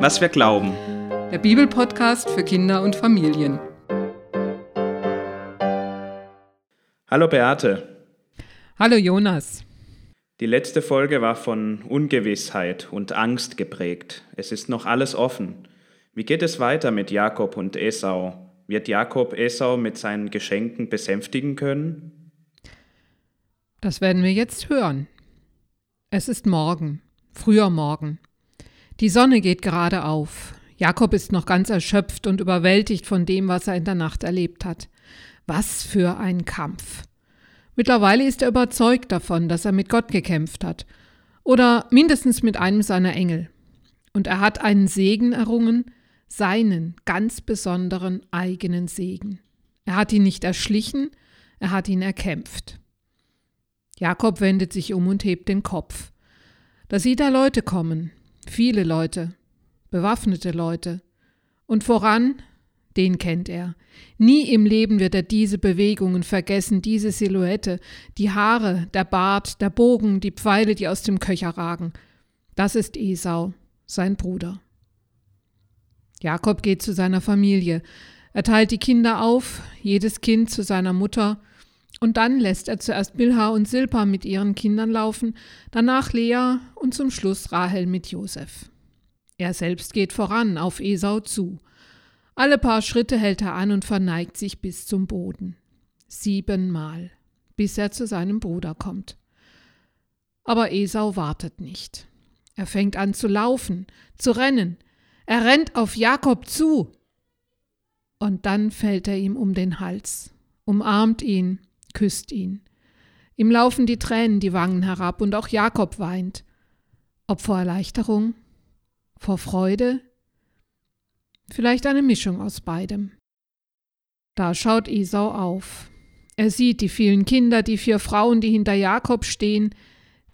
was wir glauben. Der Bibelpodcast für Kinder und Familien. Hallo Beate. Hallo Jonas. Die letzte Folge war von Ungewissheit und Angst geprägt. Es ist noch alles offen. Wie geht es weiter mit Jakob und Esau? Wird Jakob Esau mit seinen Geschenken besänftigen können? Das werden wir jetzt hören. Es ist morgen, früher Morgen. Die Sonne geht gerade auf. Jakob ist noch ganz erschöpft und überwältigt von dem, was er in der Nacht erlebt hat. Was für ein Kampf. Mittlerweile ist er überzeugt davon, dass er mit Gott gekämpft hat. Oder mindestens mit einem seiner Engel. Und er hat einen Segen errungen, seinen ganz besonderen eigenen Segen. Er hat ihn nicht erschlichen, er hat ihn erkämpft. Jakob wendet sich um und hebt den Kopf. Da sieht er Leute kommen, viele Leute, bewaffnete Leute. Und voran, den kennt er. Nie im Leben wird er diese Bewegungen vergessen, diese Silhouette, die Haare, der Bart, der Bogen, die Pfeile, die aus dem Köcher ragen. Das ist Esau, sein Bruder. Jakob geht zu seiner Familie. Er teilt die Kinder auf, jedes Kind zu seiner Mutter, und dann lässt er zuerst Bilha und Silpa mit ihren Kindern laufen, danach Lea und zum Schluss Rahel mit Josef. Er selbst geht voran auf Esau zu. Alle paar Schritte hält er an und verneigt sich bis zum Boden. Siebenmal, bis er zu seinem Bruder kommt. Aber Esau wartet nicht. Er fängt an zu laufen, zu rennen. Er rennt auf Jakob zu. Und dann fällt er ihm um den Hals, umarmt ihn küsst ihn. Ihm laufen die Tränen die Wangen herab und auch Jakob weint. Ob vor Erleichterung? Vor Freude? Vielleicht eine Mischung aus beidem. Da schaut Esau auf. Er sieht die vielen Kinder, die vier Frauen, die hinter Jakob stehen.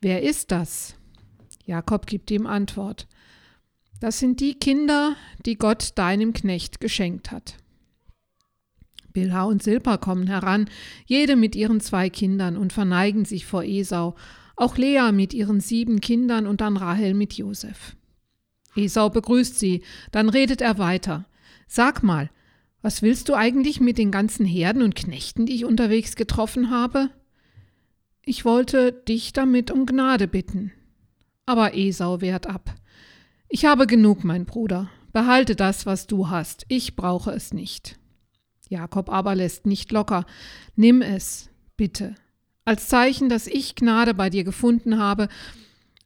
Wer ist das? Jakob gibt ihm Antwort. Das sind die Kinder, die Gott deinem Knecht geschenkt hat. Bilha und Silpa kommen heran, jede mit ihren zwei Kindern und verneigen sich vor Esau, auch Lea mit ihren sieben Kindern und dann Rahel mit Josef. Esau begrüßt sie, dann redet er weiter. Sag mal, was willst du eigentlich mit den ganzen Herden und Knechten, die ich unterwegs getroffen habe? Ich wollte dich damit um Gnade bitten. Aber Esau wehrt ab. Ich habe genug, mein Bruder. Behalte das, was du hast. Ich brauche es nicht. Jakob aber lässt nicht locker. Nimm es, bitte, als Zeichen, dass ich Gnade bei dir gefunden habe.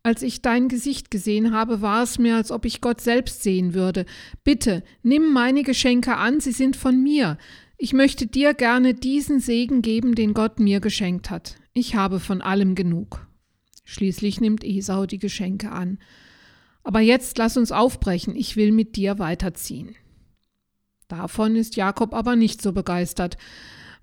Als ich dein Gesicht gesehen habe, war es mir, als ob ich Gott selbst sehen würde. Bitte, nimm meine Geschenke an, sie sind von mir. Ich möchte dir gerne diesen Segen geben, den Gott mir geschenkt hat. Ich habe von allem genug. Schließlich nimmt Esau die Geschenke an. Aber jetzt lass uns aufbrechen, ich will mit dir weiterziehen. Davon ist Jakob aber nicht so begeistert.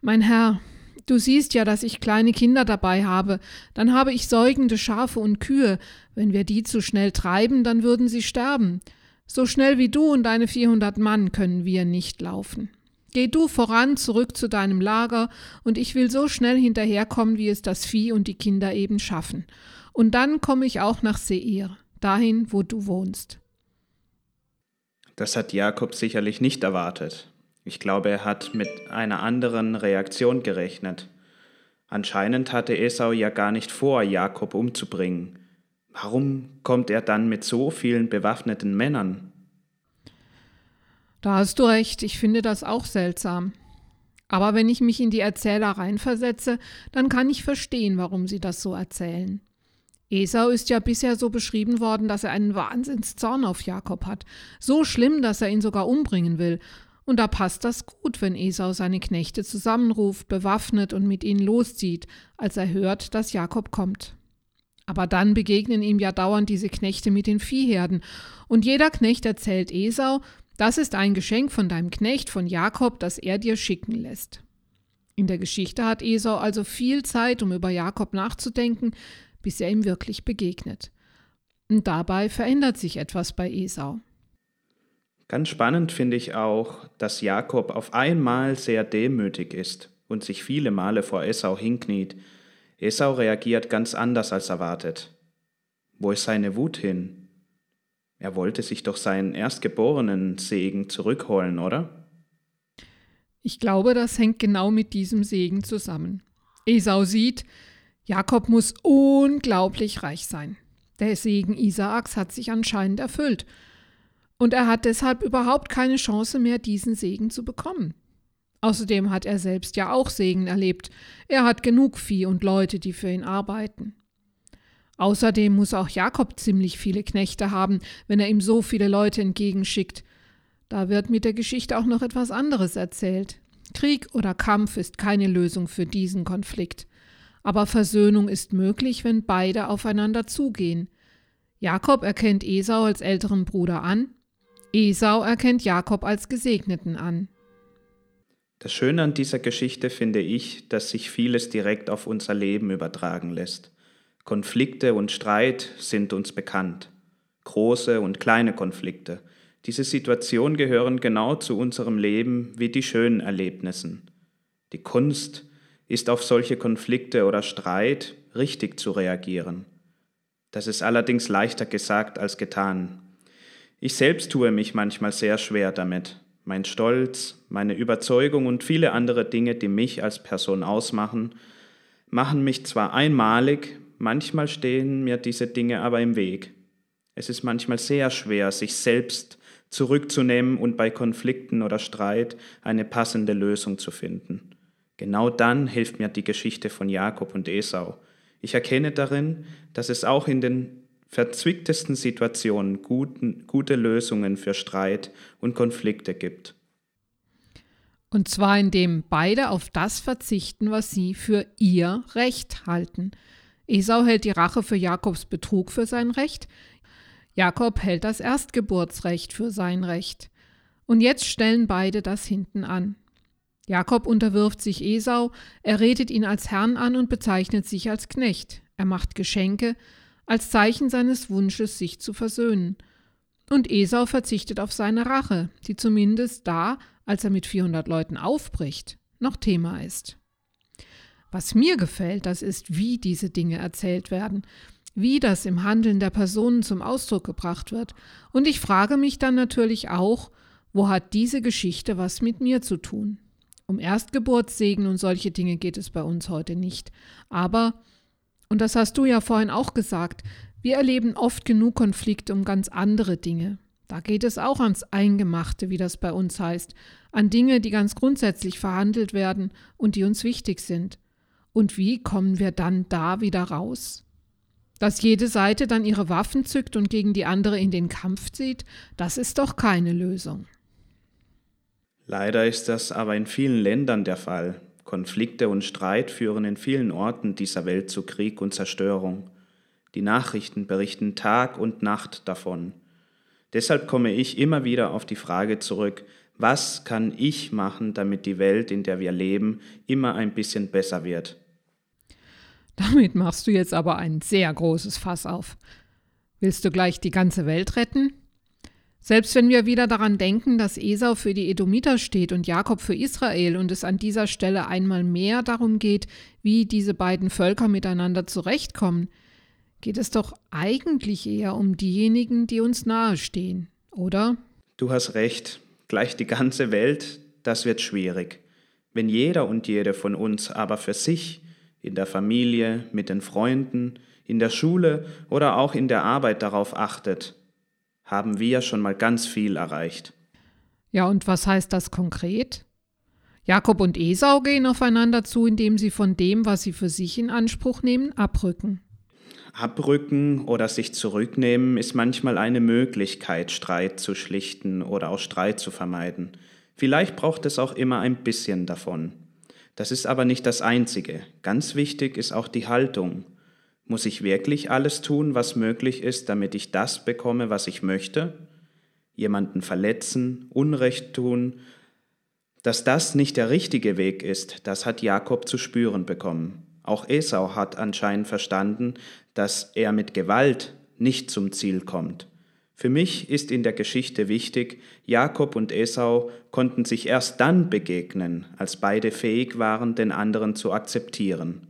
Mein Herr, du siehst ja, dass ich kleine Kinder dabei habe, dann habe ich säugende Schafe und Kühe, wenn wir die zu schnell treiben, dann würden sie sterben. So schnell wie du und deine vierhundert Mann können wir nicht laufen. Geh du voran zurück zu deinem Lager, und ich will so schnell hinterherkommen, wie es das Vieh und die Kinder eben schaffen. Und dann komme ich auch nach Seir, dahin, wo du wohnst. Das hat Jakob sicherlich nicht erwartet. Ich glaube, er hat mit einer anderen Reaktion gerechnet. Anscheinend hatte Esau ja gar nicht vor, Jakob umzubringen. Warum kommt er dann mit so vielen bewaffneten Männern? Da hast du recht, ich finde das auch seltsam. Aber wenn ich mich in die Erzähler reinversetze, dann kann ich verstehen, warum sie das so erzählen. Esau ist ja bisher so beschrieben worden, dass er einen Wahnsinnszorn auf Jakob hat. So schlimm, dass er ihn sogar umbringen will. Und da passt das gut, wenn Esau seine Knechte zusammenruft, bewaffnet und mit ihnen loszieht, als er hört, dass Jakob kommt. Aber dann begegnen ihm ja dauernd diese Knechte mit den Viehherden, und jeder Knecht erzählt Esau, das ist ein Geschenk von deinem Knecht, von Jakob, das er dir schicken lässt. In der Geschichte hat Esau also viel Zeit, um über Jakob nachzudenken, bis er ihm wirklich begegnet. Und dabei verändert sich etwas bei Esau. Ganz spannend finde ich auch, dass Jakob auf einmal sehr demütig ist und sich viele Male vor Esau hinkniet. Esau reagiert ganz anders als erwartet. Wo ist seine Wut hin? Er wollte sich doch seinen erstgeborenen Segen zurückholen, oder? Ich glaube, das hängt genau mit diesem Segen zusammen. Esau sieht, Jakob muss unglaublich reich sein. Der Segen Isaaks hat sich anscheinend erfüllt. Und er hat deshalb überhaupt keine Chance mehr, diesen Segen zu bekommen. Außerdem hat er selbst ja auch Segen erlebt. Er hat genug Vieh und Leute, die für ihn arbeiten. Außerdem muss auch Jakob ziemlich viele Knechte haben, wenn er ihm so viele Leute entgegenschickt. Da wird mit der Geschichte auch noch etwas anderes erzählt. Krieg oder Kampf ist keine Lösung für diesen Konflikt. Aber Versöhnung ist möglich, wenn beide aufeinander zugehen. Jakob erkennt Esau als älteren Bruder an, Esau erkennt Jakob als Gesegneten an. Das Schöne an dieser Geschichte finde ich, dass sich vieles direkt auf unser Leben übertragen lässt. Konflikte und Streit sind uns bekannt. Große und kleine Konflikte. Diese Situationen gehören genau zu unserem Leben wie die schönen Erlebnissen. Die Kunst ist auf solche Konflikte oder Streit richtig zu reagieren. Das ist allerdings leichter gesagt als getan. Ich selbst tue mich manchmal sehr schwer damit. Mein Stolz, meine Überzeugung und viele andere Dinge, die mich als Person ausmachen, machen mich zwar einmalig, manchmal stehen mir diese Dinge aber im Weg. Es ist manchmal sehr schwer, sich selbst zurückzunehmen und bei Konflikten oder Streit eine passende Lösung zu finden. Genau dann hilft mir die Geschichte von Jakob und Esau. Ich erkenne darin, dass es auch in den verzwicktesten Situationen guten, gute Lösungen für Streit und Konflikte gibt. Und zwar indem beide auf das verzichten, was sie für ihr Recht halten. Esau hält die Rache für Jakobs Betrug für sein Recht, Jakob hält das Erstgeburtsrecht für sein Recht. Und jetzt stellen beide das hinten an. Jakob unterwirft sich Esau, er redet ihn als Herrn an und bezeichnet sich als Knecht. Er macht Geschenke als Zeichen seines Wunsches, sich zu versöhnen. Und Esau verzichtet auf seine Rache, die zumindest da, als er mit 400 Leuten aufbricht, noch Thema ist. Was mir gefällt, das ist, wie diese Dinge erzählt werden, wie das im Handeln der Personen zum Ausdruck gebracht wird. Und ich frage mich dann natürlich auch, wo hat diese Geschichte was mit mir zu tun? Um Erstgeburtssegen und solche Dinge geht es bei uns heute nicht. Aber, und das hast du ja vorhin auch gesagt, wir erleben oft genug Konflikte um ganz andere Dinge. Da geht es auch ans Eingemachte, wie das bei uns heißt, an Dinge, die ganz grundsätzlich verhandelt werden und die uns wichtig sind. Und wie kommen wir dann da wieder raus? Dass jede Seite dann ihre Waffen zückt und gegen die andere in den Kampf zieht, das ist doch keine Lösung. Leider ist das aber in vielen Ländern der Fall. Konflikte und Streit führen in vielen Orten dieser Welt zu Krieg und Zerstörung. Die Nachrichten berichten Tag und Nacht davon. Deshalb komme ich immer wieder auf die Frage zurück, was kann ich machen, damit die Welt, in der wir leben, immer ein bisschen besser wird? Damit machst du jetzt aber ein sehr großes Fass auf. Willst du gleich die ganze Welt retten? Selbst wenn wir wieder daran denken, dass Esau für die Edomiter steht und Jakob für Israel und es an dieser Stelle einmal mehr darum geht, wie diese beiden Völker miteinander zurechtkommen, geht es doch eigentlich eher um diejenigen, die uns nahestehen, oder? Du hast recht, gleich die ganze Welt, das wird schwierig. Wenn jeder und jede von uns aber für sich, in der Familie, mit den Freunden, in der Schule oder auch in der Arbeit darauf achtet, haben wir schon mal ganz viel erreicht. Ja, und was heißt das konkret? Jakob und Esau gehen aufeinander zu, indem sie von dem, was sie für sich in Anspruch nehmen, abrücken. Abrücken oder sich zurücknehmen ist manchmal eine Möglichkeit, Streit zu schlichten oder auch Streit zu vermeiden. Vielleicht braucht es auch immer ein bisschen davon. Das ist aber nicht das Einzige. Ganz wichtig ist auch die Haltung. Muss ich wirklich alles tun, was möglich ist, damit ich das bekomme, was ich möchte? Jemanden verletzen, Unrecht tun? Dass das nicht der richtige Weg ist, das hat Jakob zu spüren bekommen. Auch Esau hat anscheinend verstanden, dass er mit Gewalt nicht zum Ziel kommt. Für mich ist in der Geschichte wichtig, Jakob und Esau konnten sich erst dann begegnen, als beide fähig waren, den anderen zu akzeptieren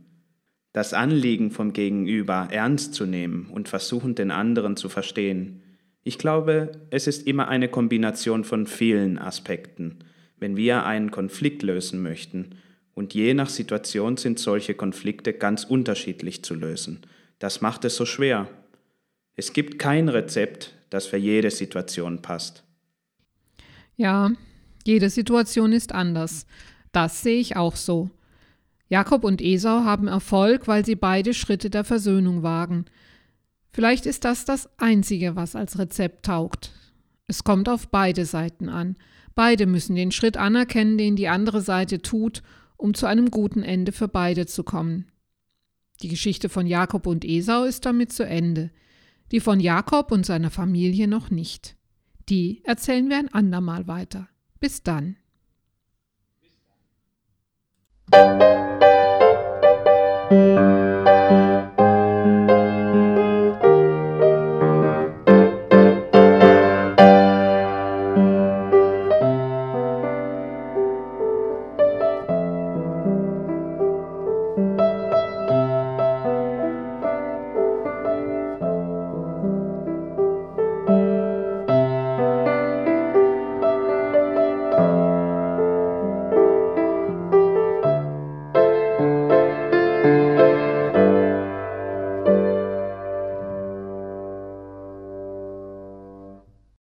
das Anliegen vom Gegenüber ernst zu nehmen und versuchen, den anderen zu verstehen. Ich glaube, es ist immer eine Kombination von vielen Aspekten, wenn wir einen Konflikt lösen möchten, und je nach Situation sind solche Konflikte ganz unterschiedlich zu lösen. Das macht es so schwer. Es gibt kein Rezept, das für jede Situation passt. Ja, jede Situation ist anders. Das sehe ich auch so. Jakob und Esau haben Erfolg, weil sie beide Schritte der Versöhnung wagen. Vielleicht ist das das Einzige, was als Rezept taugt. Es kommt auf beide Seiten an. Beide müssen den Schritt anerkennen, den die andere Seite tut, um zu einem guten Ende für beide zu kommen. Die Geschichte von Jakob und Esau ist damit zu Ende, die von Jakob und seiner Familie noch nicht. Die erzählen wir ein andermal weiter. Bis dann.